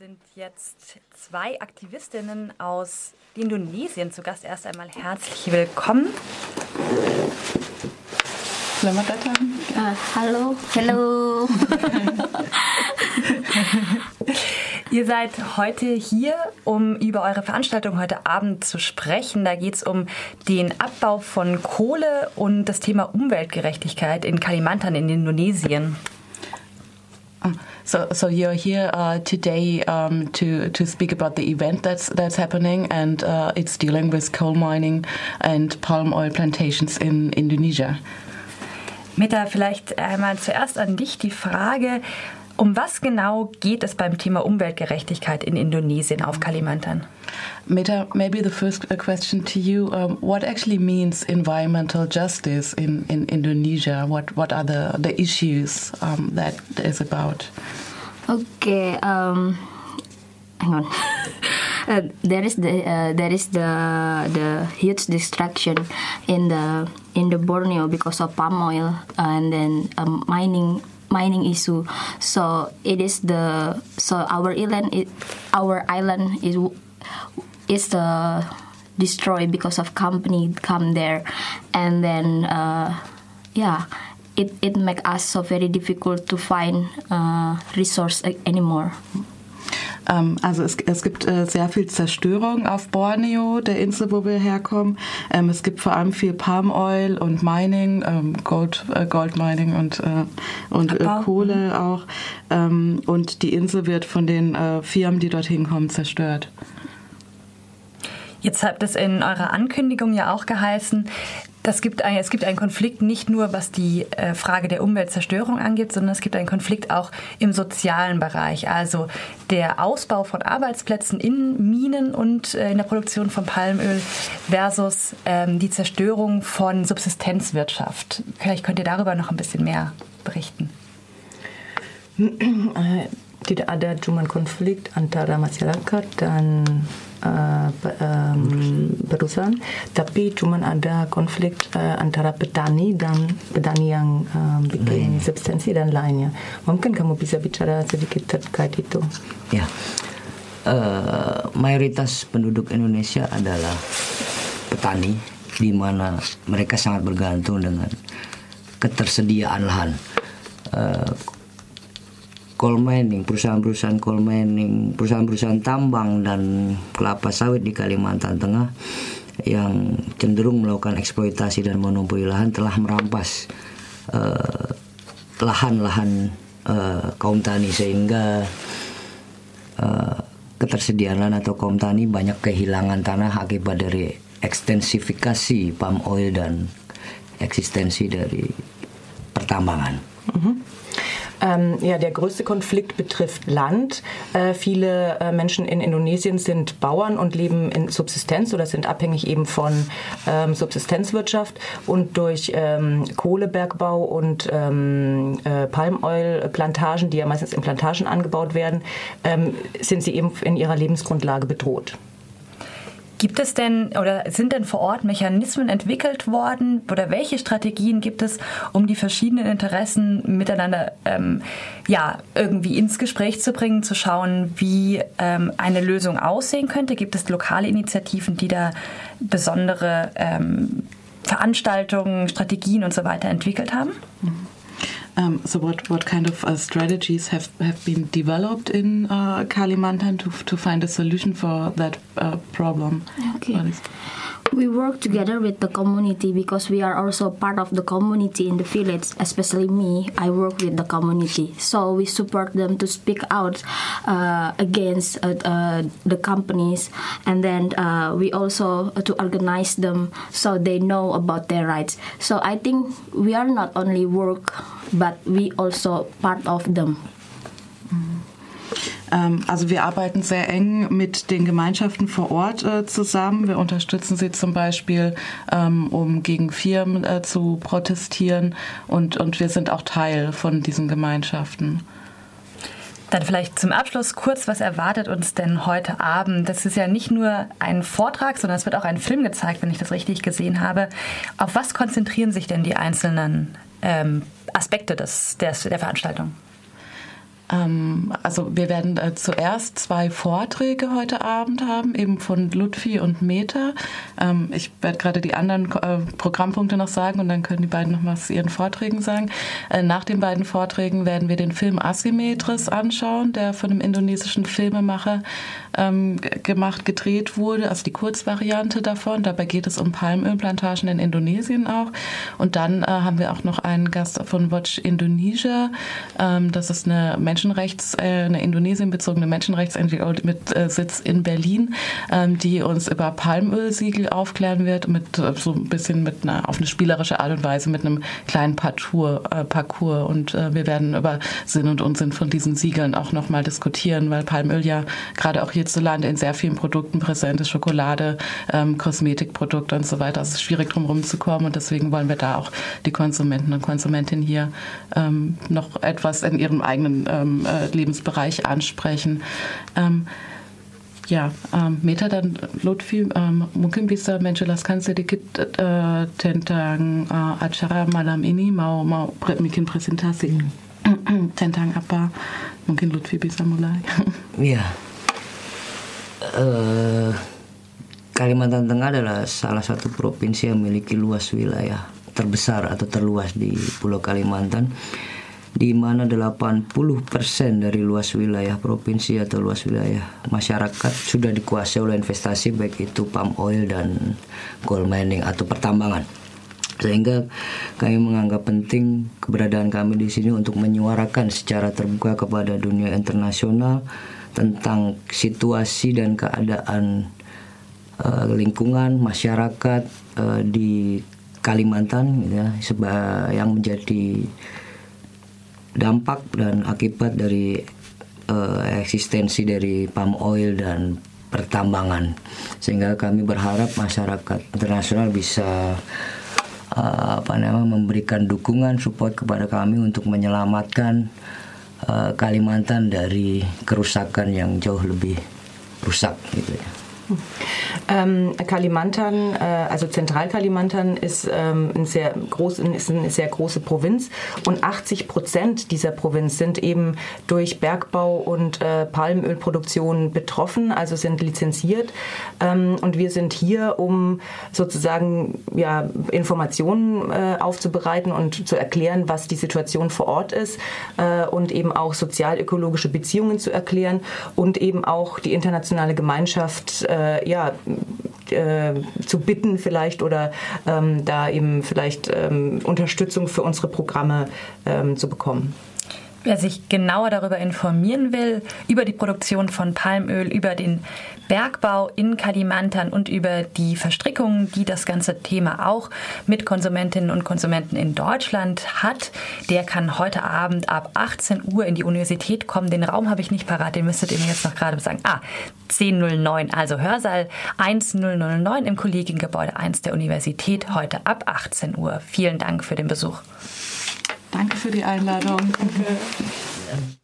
sind jetzt zwei Aktivistinnen aus Indonesien zu Gast. Erst einmal herzlich willkommen. Selamat datang. Uh, hallo. Hallo. Ihr seid heute hier, um über eure Veranstaltung heute Abend zu sprechen. Da geht es um den Abbau von Kohle und das Thema Umweltgerechtigkeit in Kalimantan in Indonesien. Ah, so, so you're here uh, today um, to to speak about the event that's that's happening, and uh, it's dealing with coal mining and palm oil plantations in Indonesia. Meta, vielleicht einmal zuerst an dich die Frage: Um was genau geht es beim Thema Umweltgerechtigkeit in Indonesien auf Kalimantan? Meta, maybe the first question to you: um, What actually means environmental justice in, in Indonesia? What what are the the issues um, that is about? Okay. Um, hang on. uh, there is the uh, there is the the huge destruction in the in the Borneo because of palm oil and then um, mining mining issue. So it is the so our island it, our island is is the destroyed because of company come there and then uh, yeah it it make us so very difficult to find uh, resource anymore Ähm, also es, es gibt äh, sehr viel Zerstörung auf Borneo, der Insel, wo wir herkommen. Ähm, es gibt vor allem viel Palm Oil und Mining, ähm, Gold, äh, Gold Mining und, äh, und Kohle auch. Ähm, und die Insel wird von den Firmen, die dorthin kommen, zerstört. Jetzt habt es in eurer Ankündigung ja auch geheißen, das gibt ein, es gibt einen Konflikt nicht nur, was die äh, Frage der Umweltzerstörung angeht, sondern es gibt einen Konflikt auch im sozialen Bereich. Also der Ausbau von Arbeitsplätzen in Minen und äh, in der Produktion von Palmöl versus ähm, die Zerstörung von Subsistenzwirtschaft. Vielleicht könnt ihr darüber noch ein bisschen mehr berichten. Tidak ada cuma konflik antara masyarakat dan uh, um, perusahaan, tapi cuma ada konflik uh, antara petani dan petani yang um, bikin Lain. substansi dan lainnya. Mungkin kamu bisa bicara sedikit terkait itu? Ya, uh, mayoritas penduduk Indonesia adalah petani, di mana mereka sangat bergantung dengan ketersediaan lahan. Uh, coal mining, perusahaan-perusahaan coal mining, perusahaan-perusahaan tambang dan kelapa sawit di Kalimantan Tengah yang cenderung melakukan eksploitasi dan monopoli lahan telah merampas lahan-lahan uh, uh, kaum tani sehingga uh, ketersediaan lahan atau kaum tani banyak kehilangan tanah akibat dari ekstensifikasi palm oil dan eksistensi dari pertambangan. Mm -hmm. Ähm, ja, der größte Konflikt betrifft Land. Äh, viele äh, Menschen in Indonesien sind Bauern und leben in Subsistenz oder sind abhängig eben von ähm, Subsistenzwirtschaft und durch ähm, Kohlebergbau und ähm, äh, Palmöl-Plantagen, die ja meistens in Plantagen angebaut werden, ähm, sind sie eben in ihrer Lebensgrundlage bedroht. Gibt es denn oder sind denn vor Ort Mechanismen entwickelt worden oder welche Strategien gibt es, um die verschiedenen Interessen miteinander ähm, ja, irgendwie ins Gespräch zu bringen, zu schauen, wie ähm, eine Lösung aussehen könnte? Gibt es lokale Initiativen, die da besondere ähm, Veranstaltungen, Strategien und so weiter entwickelt haben? Mhm. Um, so what, what kind of uh, strategies have, have been developed in uh, Kalimantan to, to find a solution for that uh, problem? Okay. We work together with the community because we are also part of the community in the village, especially me. I work with the community. So we support them to speak out uh, against uh, uh, the companies and then uh, we also uh, to organize them so they know about their rights. So I think we are not only work but we also part of them. Ähm, also wir arbeiten sehr eng mit den Gemeinschaften vor Ort äh, zusammen. Wir unterstützen sie zum Beispiel, ähm, um gegen Firmen äh, zu protestieren und, und wir sind auch Teil von diesen Gemeinschaften. Dann vielleicht zum Abschluss kurz, was erwartet uns denn heute Abend? Das ist ja nicht nur ein Vortrag, sondern es wird auch ein Film gezeigt, wenn ich das richtig gesehen habe. Auf was konzentrieren sich denn die einzelnen ähm, Aspekte des, des, der Veranstaltung? Ähm, also wir werden äh, zuerst zwei Vorträge heute Abend haben, eben von Ludfi und Meta. Ähm, ich werde gerade die anderen äh, Programmpunkte noch sagen und dann können die beiden noch was zu ihren Vorträgen sagen. Äh, nach den beiden Vorträgen werden wir den Film Asymmetris anschauen, der von einem indonesischen Filmemacher ähm, gemacht, gedreht wurde, also die Kurzvariante davon. Dabei geht es um Palmölplantagen in Indonesien auch. Und dann äh, haben wir auch noch einen Gast von Watch Indonesia. Ähm, das ist eine Menschenrechts, äh, eine Indonesien bezogene Menschenrechts-NGO mit äh, Sitz in Berlin, ähm, die uns über Palmölsiegel aufklären wird, mit äh, so ein bisschen mit einer, auf eine spielerische Art und Weise, mit einem kleinen Parcours. Und wir werden über Sinn und Unsinn von diesen Siegeln auch nochmal diskutieren, weil Palmöl ja gerade auch hierzulande in sehr vielen Produkten präsent ist, Schokolade, ähm, Kosmetikprodukte und so weiter. Es ist schwierig drum rumzukommen und deswegen wollen wir da auch die Konsumenten und Konsumentinnen hier ähm, noch etwas in ihrem eigenen ähm, äh, Lebensbereich ansprechen. Ähm, ya um, Meta dan Lutfi um, mungkin bisa menjelaskan sedikit uh, tentang uh, acara malam ini mau mau presentasi hmm. tentang apa mungkin Lutfi bisa mulai Iya uh, Kalimantan Tengah adalah salah satu provinsi yang memiliki luas wilayah terbesar atau terluas di Pulau Kalimantan di mana 80% dari luas wilayah provinsi atau luas wilayah masyarakat sudah dikuasai oleh investasi baik itu palm oil dan gold mining atau pertambangan. Sehingga kami menganggap penting keberadaan kami di sini untuk menyuarakan secara terbuka kepada dunia internasional tentang situasi dan keadaan uh, lingkungan masyarakat uh, di Kalimantan ya yang menjadi dampak dan akibat dari uh, eksistensi dari palm oil dan pertambangan sehingga kami berharap masyarakat internasional bisa uh, apa namanya memberikan dukungan support kepada kami untuk menyelamatkan uh, Kalimantan dari kerusakan yang jauh lebih rusak gitu ya. Ähm, Kalimantan, äh, also Zentralkalimantan ist, ähm, ein sehr groß, ist eine sehr große Provinz und 80 Prozent dieser Provinz sind eben durch Bergbau und äh, Palmölproduktion betroffen, also sind lizenziert. Ähm, und wir sind hier, um sozusagen ja, Informationen äh, aufzubereiten und zu erklären, was die Situation vor Ort ist äh, und eben auch sozialökologische Beziehungen zu erklären und eben auch die internationale Gemeinschaft äh, äh, ja, äh, zu bitten vielleicht oder ähm, da eben vielleicht ähm, Unterstützung für unsere Programme ähm, zu bekommen. Wer sich genauer darüber informieren will, über die Produktion von Palmöl, über den Bergbau in Kalimantan und über die Verstrickungen, die das ganze Thema auch mit Konsumentinnen und Konsumenten in Deutschland hat, der kann heute Abend ab 18 Uhr in die Universität kommen. Den Raum habe ich nicht parat, den müsstet ihr mir jetzt noch gerade sagen. Ah, 1009, also Hörsaal 1009 im Kollegiengebäude 1 der Universität, heute ab 18 Uhr. Vielen Dank für den Besuch. Danke für die Einladung. Danke.